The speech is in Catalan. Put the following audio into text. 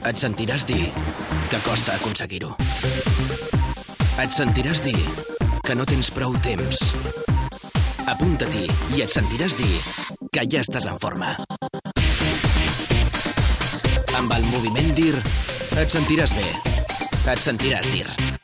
Et sentiràs dir que costa aconseguir-ho. Et sentiràs dir que no tens prou temps. Apunta-t'hi i et sentiràs dir que ja estàs en forma. Amb el moviment DIR et sentiràs bé. Et sentiràs dir.